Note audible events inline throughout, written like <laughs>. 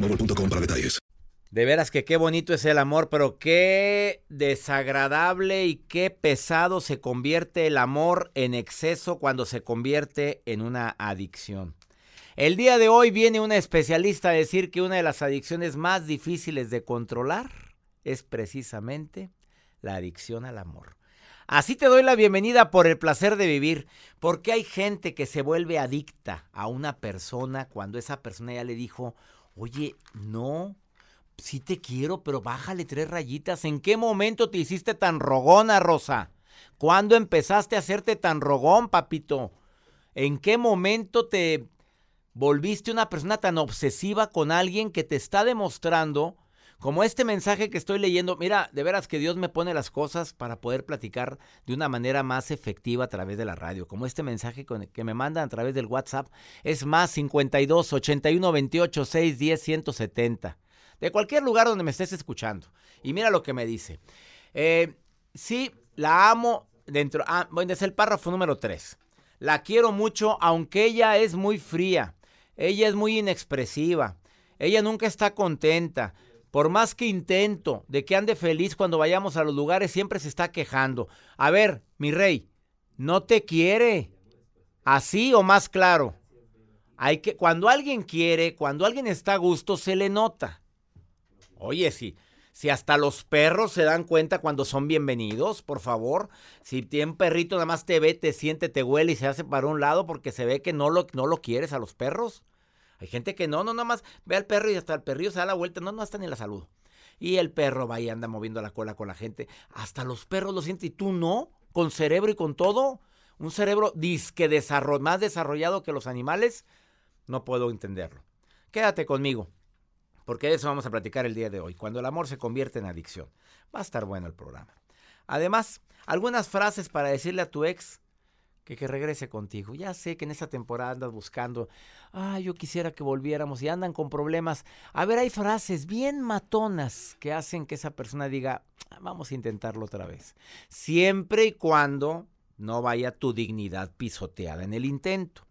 para detalles. De veras que qué bonito es el amor, pero qué desagradable y qué pesado se convierte el amor en exceso cuando se convierte en una adicción. El día de hoy viene una especialista a decir que una de las adicciones más difíciles de controlar es precisamente la adicción al amor. Así te doy la bienvenida por el placer de vivir, porque hay gente que se vuelve adicta a una persona cuando esa persona ya le dijo, oye, no, sí te quiero, pero bájale tres rayitas. ¿En qué momento te hiciste tan rogona, Rosa? ¿Cuándo empezaste a hacerte tan rogón, papito? ¿En qué momento te volviste una persona tan obsesiva con alguien que te está demostrando, como este mensaje que estoy leyendo, mira, de veras que Dios me pone las cosas para poder platicar de una manera más efectiva a través de la radio, como este mensaje que me mandan a través del WhatsApp, es más 52 81 28 6 10 170, de cualquier lugar donde me estés escuchando. Y mira lo que me dice. Eh, sí, la amo dentro, ah, bueno, es el párrafo número 3. La quiero mucho, aunque ella es muy fría. Ella es muy inexpresiva. Ella nunca está contenta. Por más que intento de que ande feliz cuando vayamos a los lugares, siempre se está quejando. A ver, mi rey, no te quiere. Así o más claro. Hay que, cuando alguien quiere, cuando alguien está a gusto, se le nota. Oye, sí. Si hasta los perros se dan cuenta cuando son bienvenidos, por favor. Si tiene un perrito, nada más te ve, te siente, te huele y se hace para un lado porque se ve que no lo, no lo quieres a los perros. Hay gente que no, no, nada más ve al perro y hasta el perrillo se da la vuelta, no, no hasta ni la salud. Y el perro va y anda moviendo la cola con la gente. Hasta los perros lo sienten y tú no, con cerebro y con todo. Un cerebro disque más desarrollado que los animales. No puedo entenderlo. Quédate conmigo. Porque de eso vamos a platicar el día de hoy, cuando el amor se convierte en adicción. Va a estar bueno el programa. Además, algunas frases para decirle a tu ex que, regrese contigo. Ya sé que en esta temporada andas buscando, ah, yo quisiera que volviéramos y andan con problemas. A ver, hay frases bien matonas que hacen que esa persona diga, "Ah, vamos a intentarlo otra vez. Siempre y cuando no vaya tu dignidad pisoteada en el intento.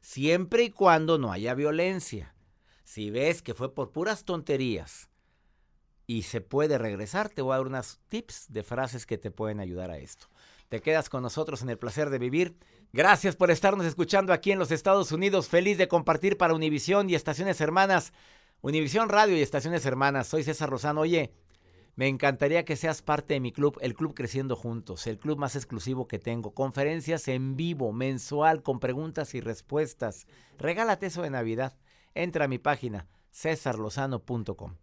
Siempre y cuando no haya violencia. Si ves que fue por puras tonterías y se puede regresar, te voy a dar unas tips de frases que te pueden ayudar a esto. Te quedas con nosotros en el placer de vivir. Gracias por estarnos escuchando aquí en los Estados Unidos. Feliz de compartir para Univisión y Estaciones Hermanas. Univisión Radio y Estaciones Hermanas. Soy César Lozano. Oye, me encantaría que seas parte de mi club, el Club Creciendo Juntos, el club más exclusivo que tengo. Conferencias en vivo, mensual, con preguntas y respuestas. Regálate eso de Navidad. Entra a mi página, cesarlozano.com.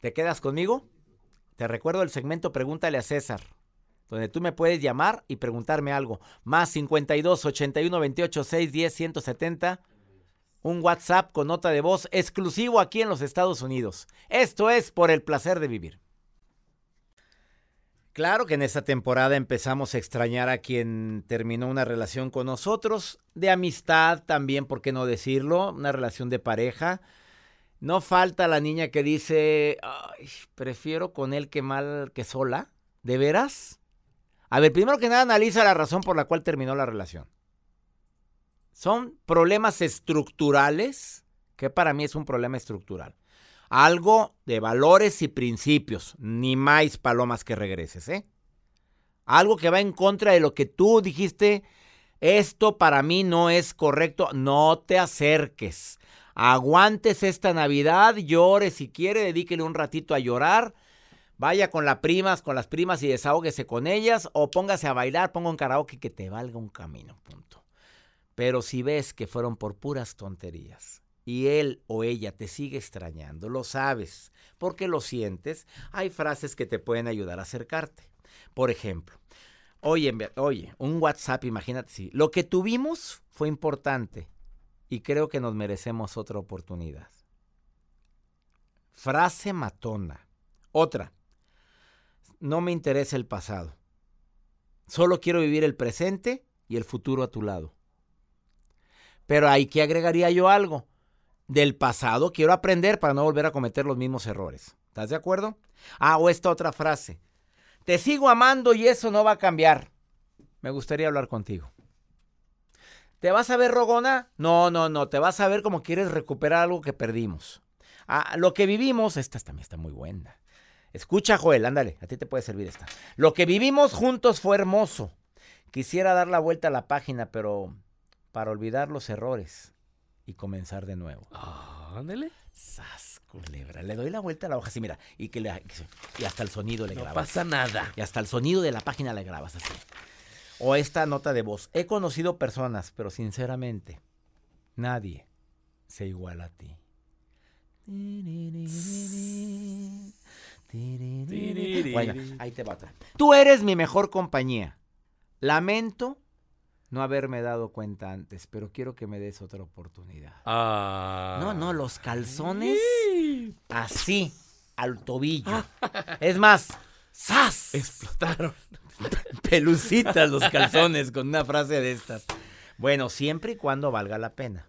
¿Te quedas conmigo? Te recuerdo el segmento Pregúntale a César, donde tú me puedes llamar y preguntarme algo. Más 52 81 28 6 10 170. Un WhatsApp con nota de voz exclusivo aquí en los Estados Unidos. Esto es por el placer de vivir. Claro que en esta temporada empezamos a extrañar a quien terminó una relación con nosotros, de amistad también, ¿por qué no decirlo? Una relación de pareja. No falta la niña que dice, "Ay, prefiero con él que mal que sola. ¿De veras? A ver, primero que nada analiza la razón por la cual terminó la relación. Son problemas estructurales, que para mí es un problema estructural. Algo de valores y principios, ni más palomas que regreses, ¿eh? Algo que va en contra de lo que tú dijiste, esto para mí no es correcto, no te acerques. Aguantes esta Navidad, llore si quiere, dedíquele un ratito a llorar. Vaya con las primas, con las primas y desahóguese con ellas o póngase a bailar, ponga un karaoke que te valga un camino, punto. Pero si ves que fueron por puras tonterías y él o ella te sigue extrañando, lo sabes, porque lo sientes, hay frases que te pueden ayudar a acercarte. Por ejemplo, oye, oye, un WhatsApp, imagínate, sí, lo que tuvimos fue importante y creo que nos merecemos otra oportunidad. Frase matona. Otra, no me interesa el pasado. Solo quiero vivir el presente y el futuro a tu lado. Pero ahí que agregaría yo algo. Del pasado quiero aprender para no volver a cometer los mismos errores. ¿Estás de acuerdo? Ah, o esta otra frase. Te sigo amando y eso no va a cambiar. Me gustaría hablar contigo. ¿Te vas a ver rogona? No, no, no. Te vas a ver como quieres recuperar algo que perdimos. Ah, lo que vivimos, esta también está muy buena. Escucha, Joel, ándale, a ti te puede servir esta. Lo que vivimos juntos fue hermoso. Quisiera dar la vuelta a la página, pero para olvidar los errores y comenzar de nuevo. Ah, ándale. Sas, culebra. Le doy la vuelta a la hoja así, mira. Y, que le- y hasta el sonido le No grabas. pasa nada. Y hasta el sonido de la página le grabas así. O esta nota de voz. He conocido personas, pero sinceramente, nadie se iguala a ti. Bueno, ahí te va. Tú eres mi mejor compañía. Lamento no haberme dado cuenta antes, pero quiero que me des otra oportunidad. Ah. No, no, los calzones así, al tobillo. <laughs> Es más, ¡zas! Explotaron. <laughs> Pelucitas los calzones con una frase de estas. Bueno, siempre y cuando valga la pena.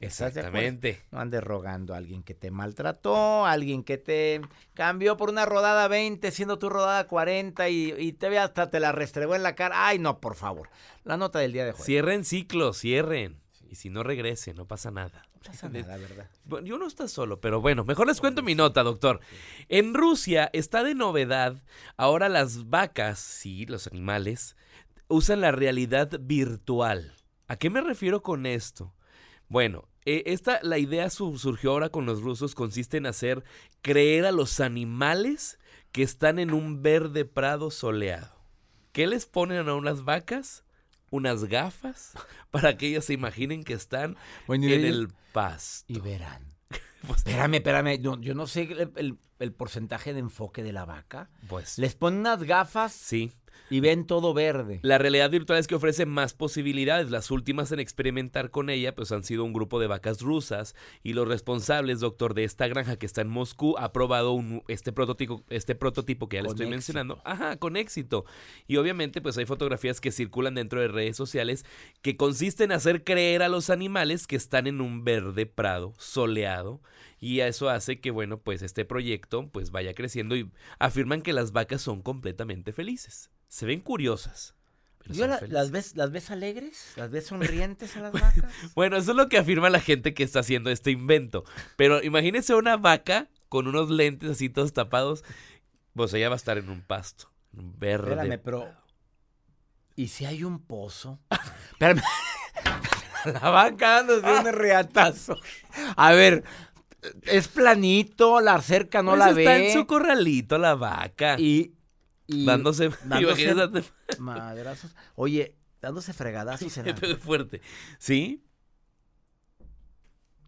¿Estás de acuerdo? Exactamente. No andes rogando a alguien que te maltrató, a alguien que te cambió por una rodada 20, siendo tu rodada 40 y, y te ve hasta te la restregó en la cara. Ay, no, por favor. La nota del día de hoy. Cierren ciclos, cierren. Y si no regrese, no pasa nada. No pasa nada, ¿verdad? Bueno, yo no está solo, pero bueno, mejor les cuento mi nota, doctor. En Rusia está de novedad. Ahora las vacas, sí, los animales, usan la realidad virtual. ¿A qué me refiero con esto? Bueno, eh, esta, la idea su- surgió ahora con los rusos, consiste en hacer creer a los animales que están en un verde prado soleado. ¿Qué les ponen a unas vacas? Unas gafas <laughs> para que ellas se imaginen que están Bueno, en ellos- el pasto. Y verán. <laughs> Pues, Espérame, espérame. Yo, yo no sé el, el- el porcentaje de enfoque de la vaca. pues, Les ponen unas gafas sí. y ven todo verde. La realidad virtual es que ofrece más posibilidades. Las últimas en experimentar con ella pues han sido un grupo de vacas rusas y los responsables, doctor, de esta granja que está en Moscú ha probado un, este prototipo, este prototipo que ya le estoy éxito. mencionando. Ajá, con éxito. Y obviamente pues hay fotografías que circulan dentro de redes sociales que consisten en hacer creer a los animales que están en un verde prado soleado y eso hace que bueno pues este proyecto pues vaya creciendo y afirman que las vacas son completamente felices. Se ven curiosas. Yo la- las, ves, ¿Las ves alegres? ¿Las ves <laughs> sonrientes a las vacas? Bueno, eso es lo que afirma la gente que está haciendo este invento. Pero imagínese una vaca con unos lentes así todos tapados. Pues ella va a estar en un pasto, en un verde. Espérame, pero. ¿Y si hay un pozo? <laughs> Espérame. <laughs> La vaca dándose un reatazo. A ver, es planito, la cerca no Pues la está ve. en su corralito la vaca. Y. y dándose, dándose madrazos. Oye, dándose fregadazos en <laughs> la- fuerte. ¿Sí?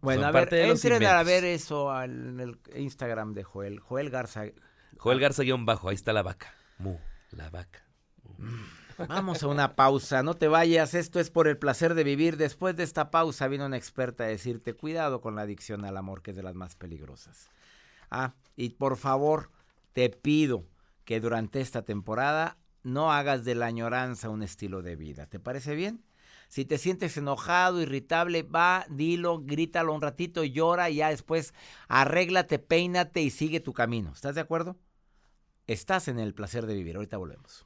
Bueno, Son a ver, entren a ver eso en el Instagram de Joel. Joel Garza. Joel Garza guion bajo, ahí está la vaca. Mu, la vaca. Vamos a una pausa, no te vayas, esto es por el placer de vivir. Después de esta pausa vino una experta a decirte cuidado con la adicción al amor, que es de las más peligrosas. Ah, y por favor, te pido que durante esta temporada no hagas de la añoranza un estilo de vida. ¿Te parece bien? Si te sientes enojado, irritable, va, dilo, grítalo un ratito, llora y ya después arréglate, peínate y sigue tu camino. ¿Estás de acuerdo? Estás en el placer de vivir. Ahorita volvemos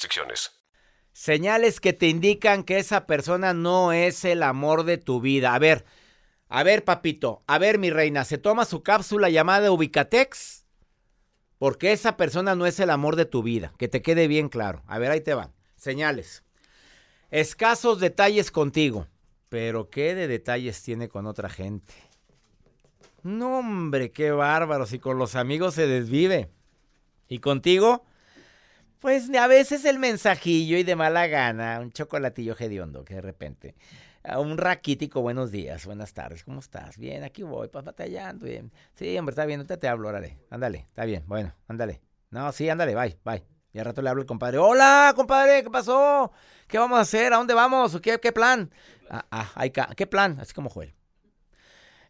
Señales que te indican que esa persona no es el amor de tu vida. A ver, a ver, papito, a ver, mi reina, ¿se toma su cápsula llamada Ubicatex? Porque esa persona no es el amor de tu vida. Que te quede bien claro. A ver, ahí te van. Señales. Escasos detalles contigo. Pero ¿qué de detalles tiene con otra gente? No, hombre, qué bárbaro. Si con los amigos se desvive. ¿Y contigo? Pues a veces el mensajillo y de mala gana, un chocolatillo hediondo que de repente. Un raquítico, buenos días, buenas tardes, ¿cómo estás? Bien, aquí voy, pues batallando, bien. Sí, hombre, está bien, ahorita te hablo, órale, ándale, está bien, bueno, ándale. No, sí, ándale, bye, bye. Y al rato le hablo al compadre, hola, compadre, ¿qué pasó? ¿Qué vamos a hacer? ¿A dónde vamos? ¿Qué, qué plan? Ah, ah, ¿qué plan? Así como Joel.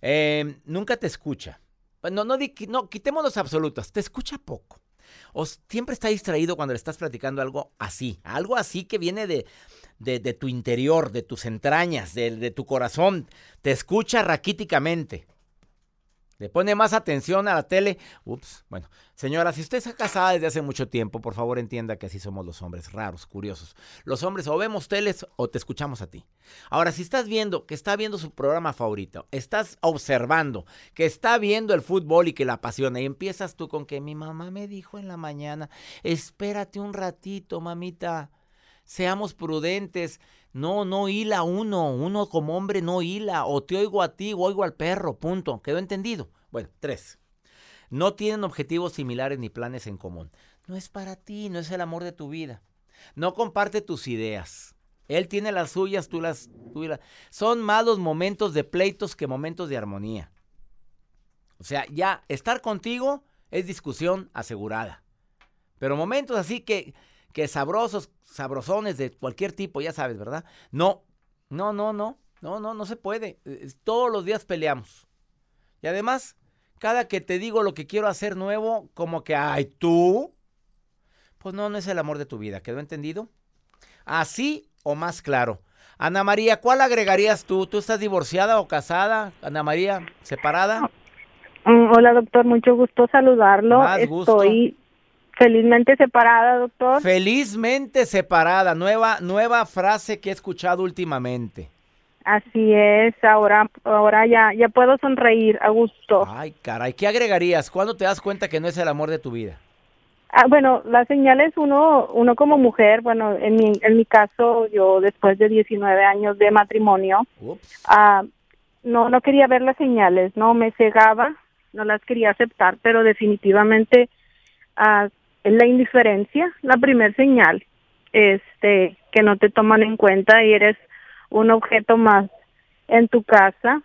Eh, nunca te escucha. No, no, no, quitemos los absolutos, te escucha poco o siempre está distraído cuando le estás platicando algo así, algo así que viene de, de, tu interior, de tus entrañas, de, de tu corazón, te escucha raquíticamente. Le pone más atención a la tele. Ups, bueno. Señora, si usted está casada desde hace mucho tiempo, por favor entienda que así somos los hombres, raros, curiosos. Los hombres o vemos teles o te escuchamos a ti. Ahora, si estás viendo que está viendo su programa favorito, estás observando que está viendo el fútbol y que la apasiona y empiezas tú con que mi mamá me dijo en la mañana, espérate un ratito, mamita, seamos prudentes. No, no hila uno. Uno como hombre no hila. O te oigo a ti o oigo al perro. Punto. ¿Quedó entendido? Bueno, tres. No tienen objetivos similares ni planes en común. No es para ti, no es el amor de tu vida. No comparte tus ideas. Él tiene las suyas, tú las, tuyas. Son más los momentos de pleitos que momentos de armonía. O sea, ya estar contigo es discusión asegurada. Pero momentos así que que sabrosos, sabrosones de cualquier tipo, ya sabes, ¿verdad? No, no, no, no, no, no, no se puede. Todos los días peleamos. Y además, cada que te digo lo que quiero hacer nuevo, como que, ay, tú, pues no, no es el amor de tu vida. ¿Quedó entendido? Así o más claro. Ana María, ¿cuál agregarías tú? ¿Tú estás divorciada o casada? Ana María, separada. Mm, hola, doctor, mucho gusto saludarlo. Más gusto. Felizmente separada, doctor. Felizmente separada, nueva, nueva frase que he escuchado últimamente. Así es, ahora, ahora ya, ya puedo sonreír a gusto. Ay, caray, ¿qué agregarías? ¿Cuándo te das cuenta que no es el amor de tu vida? Ah, bueno, las señales uno, uno como mujer, bueno, en mi, en mi caso, yo después de 19 años de matrimonio, ah, no, no quería ver las señales, no, me cegaba, no las quería aceptar, pero definitivamente ah, es la indiferencia, la primer señal, este, que no te toman en cuenta y eres un objeto más en tu casa.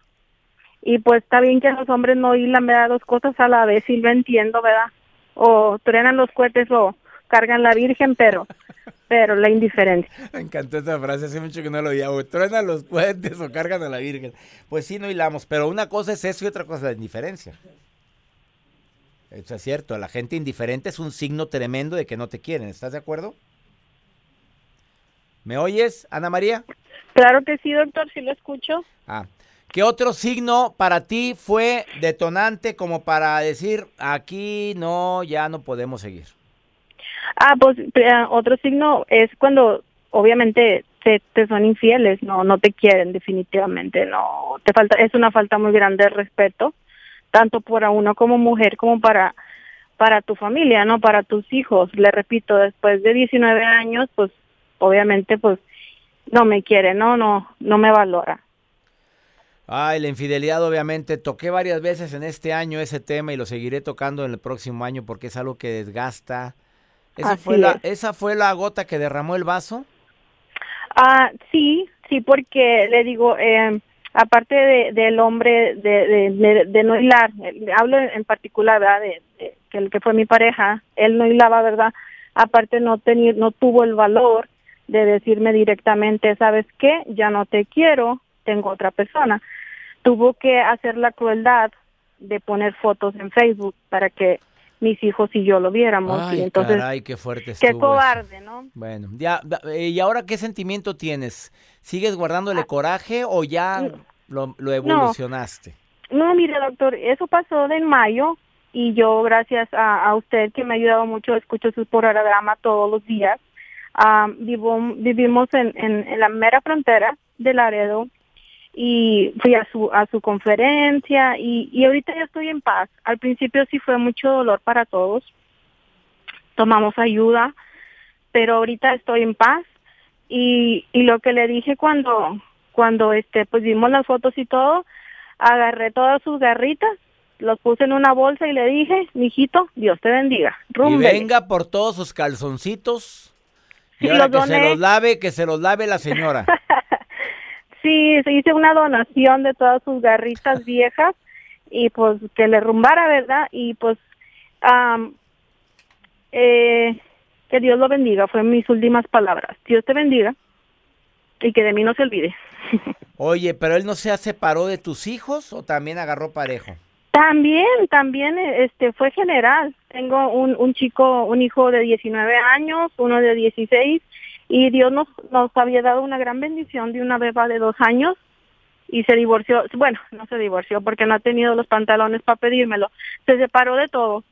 Y pues está bien que los hombres no hilan, da Dos cosas a la vez y lo entiendo, ¿verdad? O truenan los cohetes o cargan la Virgen, pero <laughs> pero la indiferencia. Me encantó esa frase, hace mucho que no lo oía, o truenan los cohetes o cargan a la Virgen. Pues sí, no hilamos, pero una cosa es eso y otra cosa es la indiferencia. Eso es cierto, la gente indiferente es un signo tremendo de que no te quieren. ¿Estás de acuerdo? ¿Me oyes, Ana María? Claro que sí, doctor, sí lo escucho. Ah, ¿qué otro signo para ti fue detonante como para decir aquí no, ya no podemos seguir? Ah, pues otro signo es cuando obviamente te, te, son infieles, no, no te quieren definitivamente, no, te falta, es una falta muy grande de respeto tanto para uno como mujer como para para tu familia, ¿no? Para tus hijos. Le repito, después de 19 años, pues obviamente pues no me quiere, no, no, no me valora. Ay, la infidelidad obviamente toqué varias veces en este año ese tema y lo seguiré tocando en el próximo año porque es algo que desgasta. ¿Esa, fue la, ¿esa fue la gota que derramó el vaso? Ah, sí, sí, porque le digo, eh, aparte de, del hombre de, de, no hilar, hablo en particular, ¿verdad? De, que el que fue mi pareja, él no hilaba, ¿verdad? Aparte no tenía, no tuvo el valor de decirme directamente, ¿sabes qué? Ya no te quiero, tengo otra persona. Tuvo que hacer la crueldad de poner fotos en Facebook para que mis hijos y yo lo viéramos. Ay, y entonces, caray, qué fuerte qué cobarde, eso. ¿no? Bueno, ya, ¿y ahora qué sentimiento tienes? ¿Sigues guardándole Ah. coraje o ya Mm. lo, lo evolucionaste? No, mire, doctor, eso pasó en mayo y yo, gracias a, a usted que me ha ayudado mucho, escucho su programa todos los días. Ah, vivo, vivimos en, en, en la mera frontera de Laredo y fui a su a su conferencia y, y ahorita ya estoy en paz. Al principio sí fue mucho dolor para todos. Tomamos ayuda, pero ahorita estoy en paz y, y lo que le dije cuando cuando este pues vimos las fotos y todo, agarré todas sus garritas, los puse en una bolsa y le dije, mijito, Dios te bendiga. Y venga por todos sus calzoncitos. Y Sí, ahora los que se los lave, que se los lave la señora. <laughs> Sí, se hice una donación de todas sus garritas <laughs> viejas y pues que le rumbara, ¿verdad? Y pues am, eh, que Dios lo bendiga, fue mis últimas palabras. Dios te bendiga y que de mí no se olvide. <laughs> Oye, pero él no se separó de tus hijos o también agarró parejo. También, también este fue general. Tengo un, un chico, un hijo de 19 años, uno de 16 y Dios nos, nos había dado una gran bendición de una beba de dos años y se divorció, bueno, no se divorció porque no ha tenido los pantalones para pedírmelo, se separó de todo.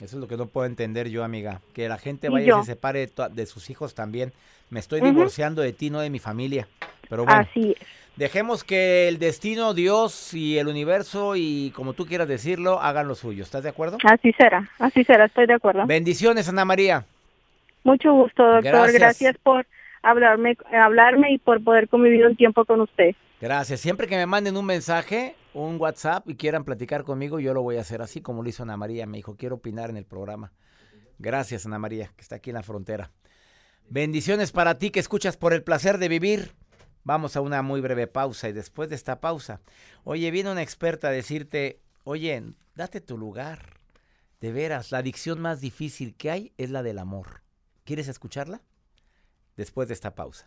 Eso es lo que no puedo entender yo, amiga. Que la gente vaya y se separe de, sus hijos también. Me estoy divorciando de ti, no de mi familia. Pero bueno, Así es. dejemos que el destino, Dios y el universo y como tú quieras decirlo, hagan lo suyo. ¿Estás de acuerdo? Así será, así será, estoy de acuerdo. Bendiciones, Ana María. Mucho gusto, doctor. Gracias. Gracias, por hablarme, hablarme y por poder convivir un tiempo con usted. Gracias. Siempre que me manden un mensaje, un WhatsApp y quieran platicar conmigo, yo lo voy a hacer así como lo hizo Ana María. Me dijo, quiero opinar en el programa. Gracias, Ana María, que está aquí en la frontera. Bendiciones para ti que escuchas por el placer de vivir. Vamos a una muy breve pausa y después de esta pausa, oye, viene una experta a decirte, oye, date tu lugar. De veras, la adicción más difícil que hay es la del amor. ¿Quieres escucharla? Después de esta pausa.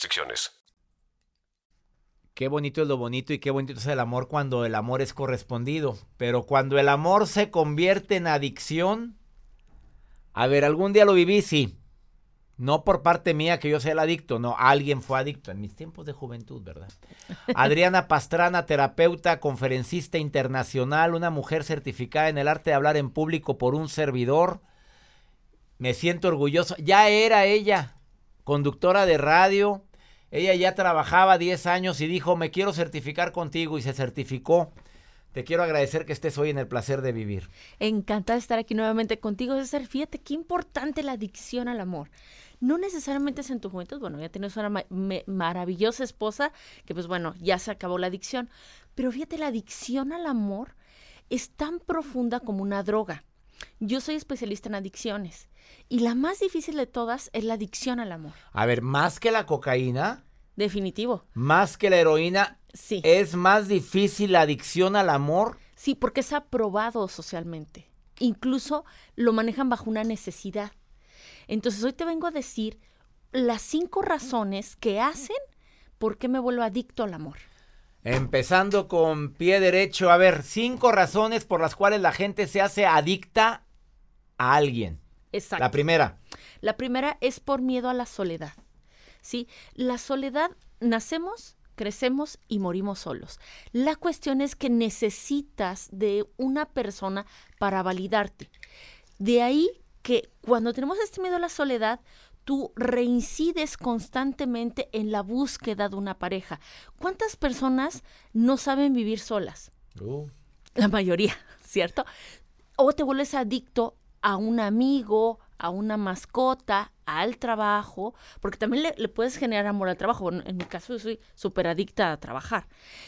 restricciones. Qué bonito es lo bonito y qué bonito es el amor cuando el amor es correspondido. Pero cuando el amor se convierte en adicción. A ver, algún día lo viví, sí. No por parte mía que yo sea el adicto, no, alguien fue adicto en mis tiempos de juventud, ¿verdad? <laughs> Adriana Pastrana, terapeuta, conferencista internacional, una mujer certificada en el arte de hablar en público por un servidor. Me siento orgulloso. Ya era ella, conductora de radio. Ella ya trabajaba 10 años y dijo, me quiero certificar contigo y se certificó. Te quiero agradecer que estés hoy en el placer de vivir. Encantada de estar aquí nuevamente contigo, César. Fíjate qué importante la adicción al amor. No necesariamente es en tu juventud, bueno, ya tienes una maravillosa esposa que pues bueno, ya se acabó la adicción. Pero fíjate, la adicción al amor es tan profunda como una droga. Yo soy especialista en adicciones y la más difícil de todas es la adicción al amor. A ver, más que la cocaína, Definitivo. más que la heroína, Sí. es más difícil la adicción al amor. Sí, porque es aprobado socialmente. Incluso lo manejan bajo una necesidad. Entonces hoy te vengo a decir las cinco razones que hacen por qué me vuelvo adicto al amor. Empezando con pie derecho, a ver, cinco razones por las cuales la gente se hace adicta a alguien. Exacto. La primera, La primera es por miedo a la soledad. ¿Sí? La soledad, nacemos, crecemos y morimos solos. La cuestión es que necesitas de una persona para validarte. De ahí que cuando tenemos este miedo a la soledad, tú reincides constantemente en la búsqueda de una pareja. ¿Cuántas personas no saben vivir solas? Uh. La mayoría, <laughs> ¿cierto? O te vuelves adicto a un amigo, a una mascota, al trabajo, porque también le, le puedes generar amor al trabajo. En mi caso, yo soy súper adicta a trabajar.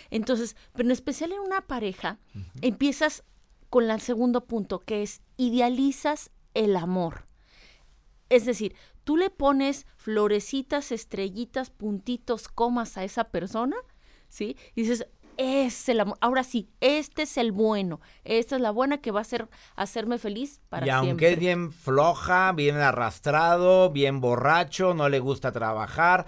Entonces, pero en especial en una pareja, empiezas con el segundo punto, que es idealizas el amor. Es decir, tú le pones florecitas, estrellitas, puntitos, comas a esa persona, ¿sí? Y dices, es el amor. Ahora sí, este es el bueno. Esta es la buena que va a hacer, hacerme feliz para y aunque siempre. es bien floja, bien arrastrado, bien borracho, no le gusta trabajar,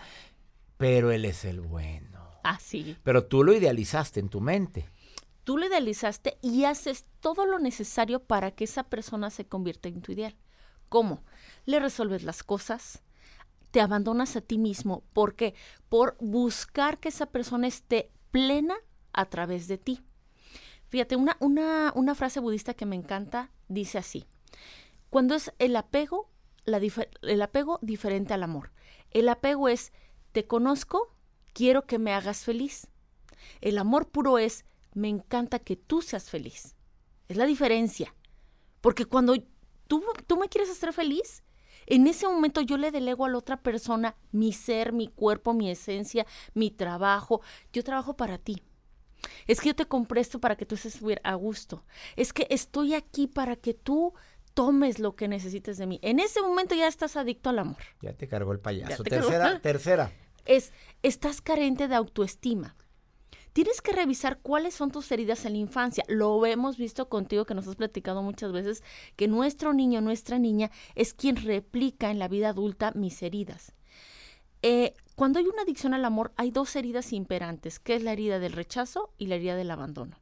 pero él es el bueno. Así. Pero tú lo idealizaste en tu mente. Tú lo idealizaste y haces todo lo necesario para que esa persona se convierta en tu ideal. ¿Cómo? Le resuelves las cosas, te abandonas a ti mismo. ¿Por qué? Por buscar que esa persona esté plena a través de ti. Fíjate, una, una, una frase budista que me encanta dice así. Cuando es el apego, el apego diferente al amor. El apego es, te conozco, quiero que me hagas feliz. El amor puro es, me encanta que tú seas feliz. Es la diferencia. Porque cuando tú, tú me quieres hacer feliz, en ese momento yo le delego a la otra persona mi ser, mi cuerpo, mi esencia, mi trabajo. Yo trabajo para ti. Es que yo te compré esto para que tú estés a gusto. Es que estoy aquí para que tú tomes lo que necesites de mí. En ese momento ya estás adicto al amor. Ya te cargó el payaso. cargó. Tercera, tercera. Es, estás carente de autoestima. Tienes que revisar cuáles son tus heridas en la infancia. Lo hemos visto contigo, que nos has platicado muchas veces, que nuestro niño, nuestra niña, es quien replica en la vida adulta mis heridas. Eh, cuando hay una adicción al amor, hay dos heridas imperantes, que es la herida del rechazo y la herida del abandono.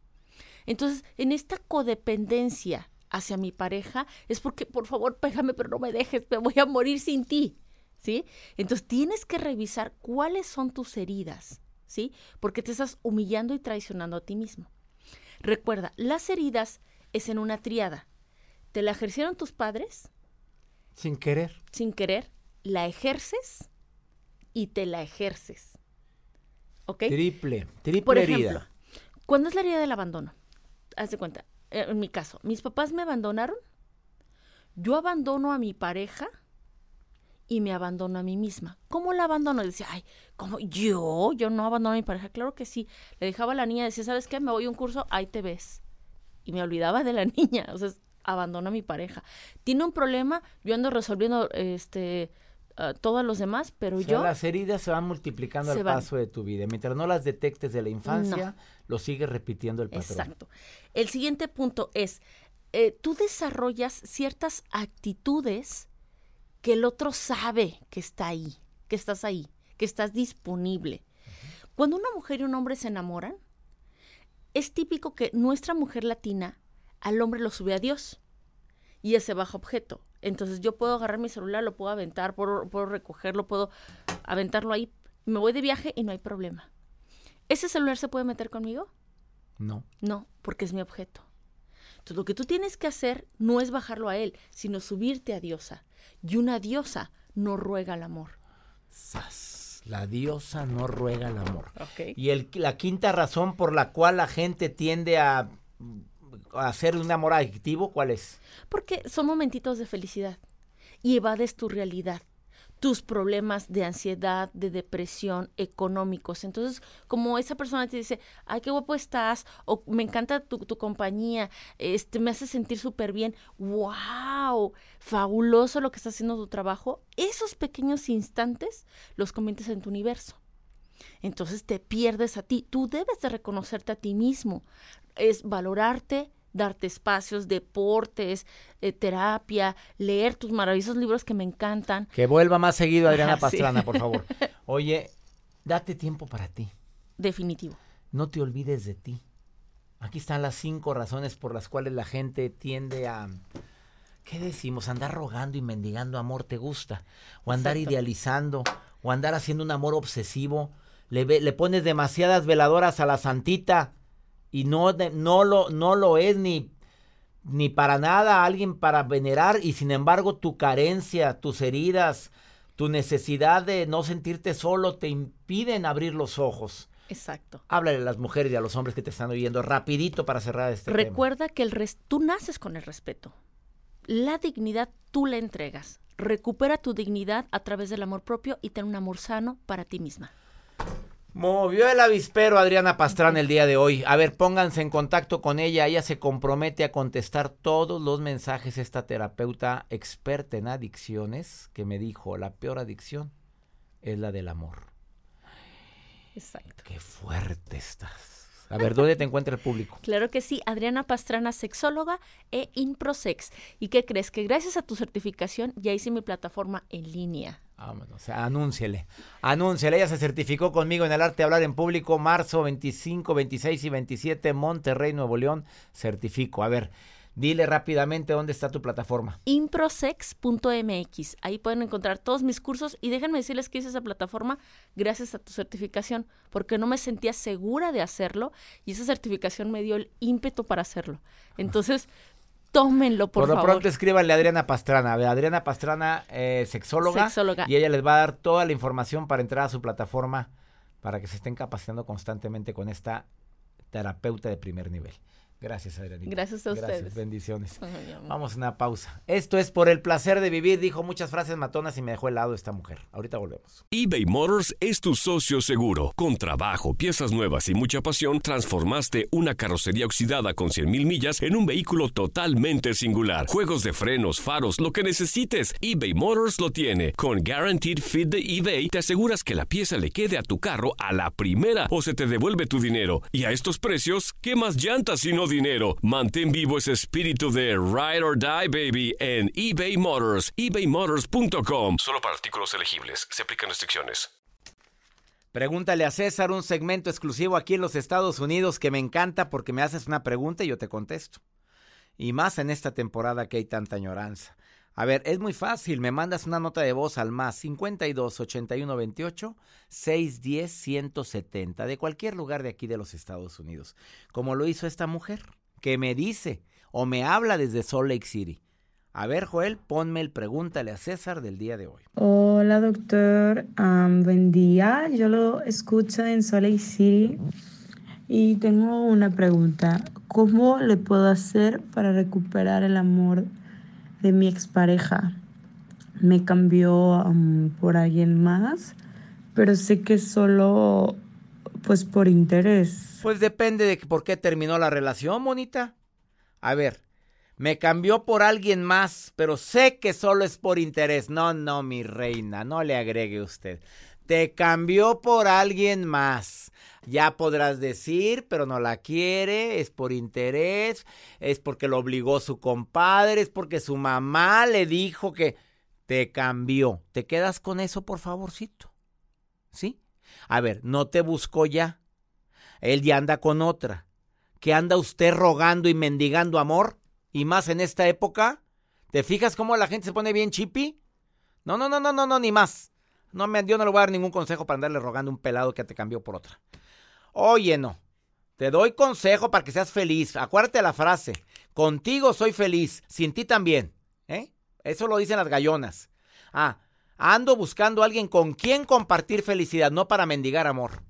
Entonces, en esta codependencia hacia mi pareja, es porque, por favor, pégame, pero no me dejes, me voy a morir sin ti. ¿Sí? Entonces, tienes que revisar cuáles son tus heridas. ¿Sí? Porque te estás humillando y traicionando a ti mismo. Recuerda, las heridas es en una triada. ¿Te la ejercieron tus padres? Sin querer. Sin querer. La ejerces y te la ejerces. ¿Ok? Triple, triple Por ejemplo, herida. ¿cuándo es la herida del abandono? Haz de cuenta, eh, en mi caso, mis papás me abandonaron, yo abandono a mi pareja y me abandono a mí misma. ¿Cómo la abandono? Decía, ay, ¿cómo yo? Yo no abandono a mi pareja. Claro que sí. Le dejaba a la niña, decía, ¿sabes qué? Me voy a un curso, ahí te ves. Y me olvidaba de la <laughs> niña. O sea, abandono a mi pareja. Tiene un problema, yo ando resolviendo este uh, todos los demás, pero O sea, yo... las heridas se van multiplicando Se al van. paso de tu vida. Mientras no las detectes de la infancia, lo sigues repitiendo el patrón. Exacto. El siguiente punto es, eh, tú desarrollas ciertas actitudes que el otro sabe que está ahí, que estás ahí, que estás disponible. Cuando una mujer y un hombre se enamoran, es típico que nuestra mujer latina al hombre lo sube a Dios y ese baja objeto. Entonces yo puedo agarrar mi celular, lo puedo aventar, puedo, puedo recogerlo, puedo aventarlo ahí. Me voy de viaje y no hay problema. ¿Ese celular se puede meter conmigo? No. No, porque es mi objeto. Entonces, lo que tú tienes que hacer no es bajarlo a él, sino subirte a diosa. Y una diosa no ruega el amor. Sas, La diosa no ruega el amor. Ok. Y el, la quinta razón por la cual la gente tiende a hacer un amor adictivo, ¿cuál es? Porque son momentitos de felicidad y evades tu realidad, tus problemas de ansiedad, de depresión, económicos. Entonces, como esa persona te dice, ay, qué guapo estás, o me encanta tu, tu compañía, este, me hace sentir súper bien, wow, fabuloso lo que está haciendo tu trabajo, esos pequeños instantes los conviertes en tu universo. Entonces te pierdes a ti. Tú debes de reconocerte a ti mismo. Es valorarte, darte espacios, deportes, eh, terapia, leer tus maravillosos libros que me encantan. Que vuelva más seguido Adriana <laughs> Ah, sí. Pastrana, por favor. <laughs> Oye, date tiempo para ti. Definitivo. No te olvides de ti. Aquí están las cinco razones por las cuales la gente tiende a... ¿Qué decimos? Andar rogando y mendigando amor te gusta. O andar Exacto. idealizando. O andar haciendo un amor obsesivo. Le, le pones demasiadas veladoras a la santita. Y no, no, lo, no lo es ni, ni para nada alguien para venerar. Y sin embargo tu carencia, tus heridas, tu necesidad de no sentirte solo te impiden abrir los ojos. Exacto. Háblale a las mujeres y a los hombres que te están oyendo rapidito para cerrar este tema. Recuerda que el res- tú naces con el respeto. La dignidad tú la entregas. Recupera tu dignidad a través del amor propio y ten un amor sano para ti misma. Movió el avispero Adriana Pastrana el día de hoy. A ver, pónganse en contacto con ella. Ella se compromete a contestar todos los mensajes. Esta terapeuta experta en adicciones que me dijo, la peor adicción es la del amor. Exacto. Qué fuerte estás. A ver, ¿dónde te encuentra el público? <laughs> Claro que sí, Adriana Pastrana, sexóloga e Improsex. ¿Y qué crees? Que gracias a tu certificación ya hice mi plataforma en línea. Vámonos, o sea, anúnciele. Anúnciele. Ella se certificó conmigo en el arte de hablar en público marzo 25, 26 y 27, Monterrey, Nuevo León. Certifico. A ver, dile rápidamente dónde está tu plataforma. Improsex.mx. Ahí pueden encontrar todos mis cursos y déjenme decirles que hice esa plataforma gracias a tu certificación, porque no me sentía segura de hacerlo y esa certificación me dio el ímpetu para hacerlo. Entonces, tómenlo, por, Por, lo favor. pronto escríbanle a Adriana Pastrana. A ver, Adriana Pastrana, eh, sexóloga, Sexóloga. Y ella les va a dar toda la información para entrar a su plataforma para que se estén capacitando constantemente con esta terapeuta de primer nivel. Gracias, Adriana. Gracias a ustedes. Bendiciones. Ay, mi amor. Vamos a una pausa. Esto es por el placer de vivir. Dijo muchas frases matonas y me dejó helado esta mujer. Ahorita volvemos. eBay Motors es tu socio seguro. Con trabajo, piezas nuevas y mucha pasión, transformaste una carrocería oxidada con 100.000 millas en un vehículo totalmente singular. Juegos de frenos, faros, lo que necesites, eBay Motors lo tiene. Con Guaranteed Fit de eBay, te aseguras que la pieza le quede a tu carro a la primera o se te devuelve tu dinero. Y a estos precios, ¿qué más llantas y no dinero? Mantén vivo ese espíritu de Ride or Die, baby, en eBay Motors. ebaymotors.com. Solo para artículos elegibles. Se aplican restricciones. Pregúntale a César un segmento exclusivo aquí en los Estados Unidos que me encanta porque me haces una pregunta y yo te contesto. Y más en esta temporada que hay tanta añoranza. A ver, es muy fácil, me mandas una nota de voz al más 52 81 28 610 170 de cualquier lugar de aquí de los Estados Unidos, como lo hizo esta mujer, que me dice o me habla desde Salt Lake City. A ver, Joel, ponme el pregúntale a César del día de hoy. Hola doctor, buen día. Yo lo escucho en Salt Lake City y tengo una pregunta. ¿Cómo le puedo hacer para recuperar el amor de mi expareja? Me cambió am, por alguien más, pero sé que solo pues por interés. Pues depende de por qué terminó la relación, bonita. A ver, me cambió por alguien más, pero sé que solo es por interés. No, no, mi reina, no le agregue usted. Te cambió por alguien más. Ya podrás decir, pero no la quiere, es por interés, es porque lo obligó su compadre, es porque su mamá le dijo que te cambió. ¿Te quedas con eso, por favorcito? ¿Sí? A ver, no te buscó ya. Él ya anda con otra. ¿Que anda usted rogando y mendigando amor? Y más en esta época. ¿Te fijas cómo la gente se pone bien chipi? No, no, no, no, no, no, ni más. No me, yo no le voy a dar ningún consejo para andarle rogando un pelado que te cambió por otra. Oye, no. Te doy consejo para que seas feliz. Acuérdate la frase. Contigo soy feliz, sin ti también. ¿Eh? Eso lo dicen las gallonas. Ah, ando buscando a alguien con quien compartir felicidad, no para mendigar amor.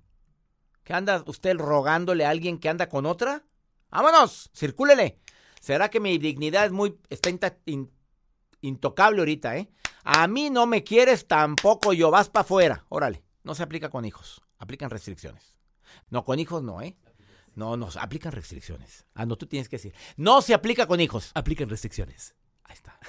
¿Qué anda usted rogándole a alguien que anda con otra? ¡Vámonos! ¡Circúlele! ¿Será que mi dignidad es muy. está intocable ahorita, eh? A mí no me quieres, tampoco yo. Vas para afuera. Órale. No se aplica con hijos. Aplican restricciones. No, con hijos no, ¿eh? No, no, aplican restricciones. Ah, no, tú tienes que decir. No se aplica con hijos. Aplican restricciones. Ahí está.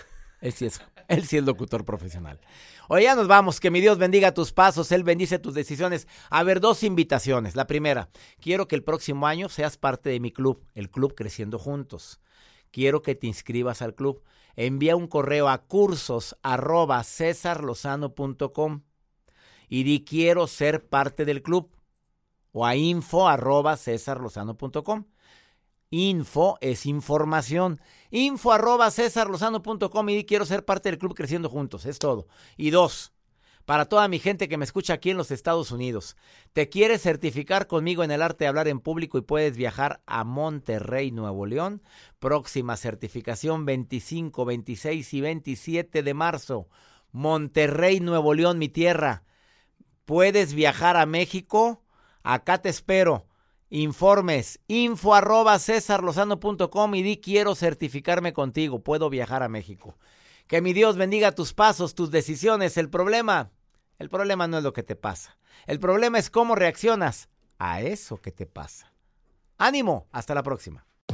Él sí es, <laughs> él sí es locutor profesional. Oye, ya nos vamos. Que mi Dios bendiga tus pasos. Él bendice tus decisiones. A ver, dos invitaciones. La primera, quiero que el próximo año seas parte de mi club, el Club Creciendo Juntos. Quiero que te inscribas al club. Envía un correo a cursos arroba y di quiero ser parte del club o a info arroba cesarlozano.com. Info es información. Info arroba cesarlozano.com y quiero ser parte del club Creciendo Juntos. Es todo. Y dos, para toda mi gente que me escucha aquí en los Estados Unidos, ¿te quieres certificar conmigo en el arte de hablar en público y puedes viajar a Monterrey, Nuevo León? Próxima certificación 25, 26 y 27 de marzo. Monterrey, Nuevo León, mi tierra. ¿Puedes viajar a México? Acá te espero. Informes, info arroba cesarlosano.com y di quiero certificarme contigo, puedo viajar a México. Que mi Dios bendiga tus pasos, tus decisiones. El problema, el problema no es lo que te pasa. El problema es cómo reaccionas a eso que te pasa. Ánimo, hasta la próxima.